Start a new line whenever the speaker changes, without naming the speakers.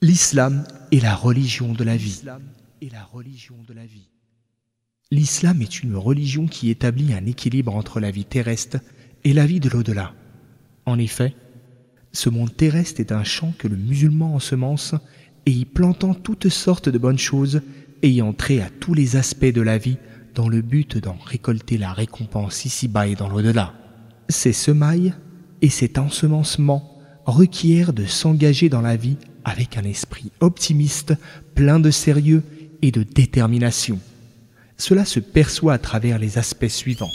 L'islam est la religion de la vie. L'islam est une religion qui établit un équilibre entre la vie terrestre et la vie de l'au-delà. En effet, ce monde terrestre est un champ que le musulman ensemence et y plantant toutes sortes de bonnes choses ayant trait à tous les aspects de la vie dans le but d'en récolter la récompense ici-bas et dans l'au-delà. Ces semailles et cet ensemencement requièrent de s'engager dans la vie avec un esprit optimiste, plein de sérieux et de détermination. Cela se perçoit à travers les aspects suivants.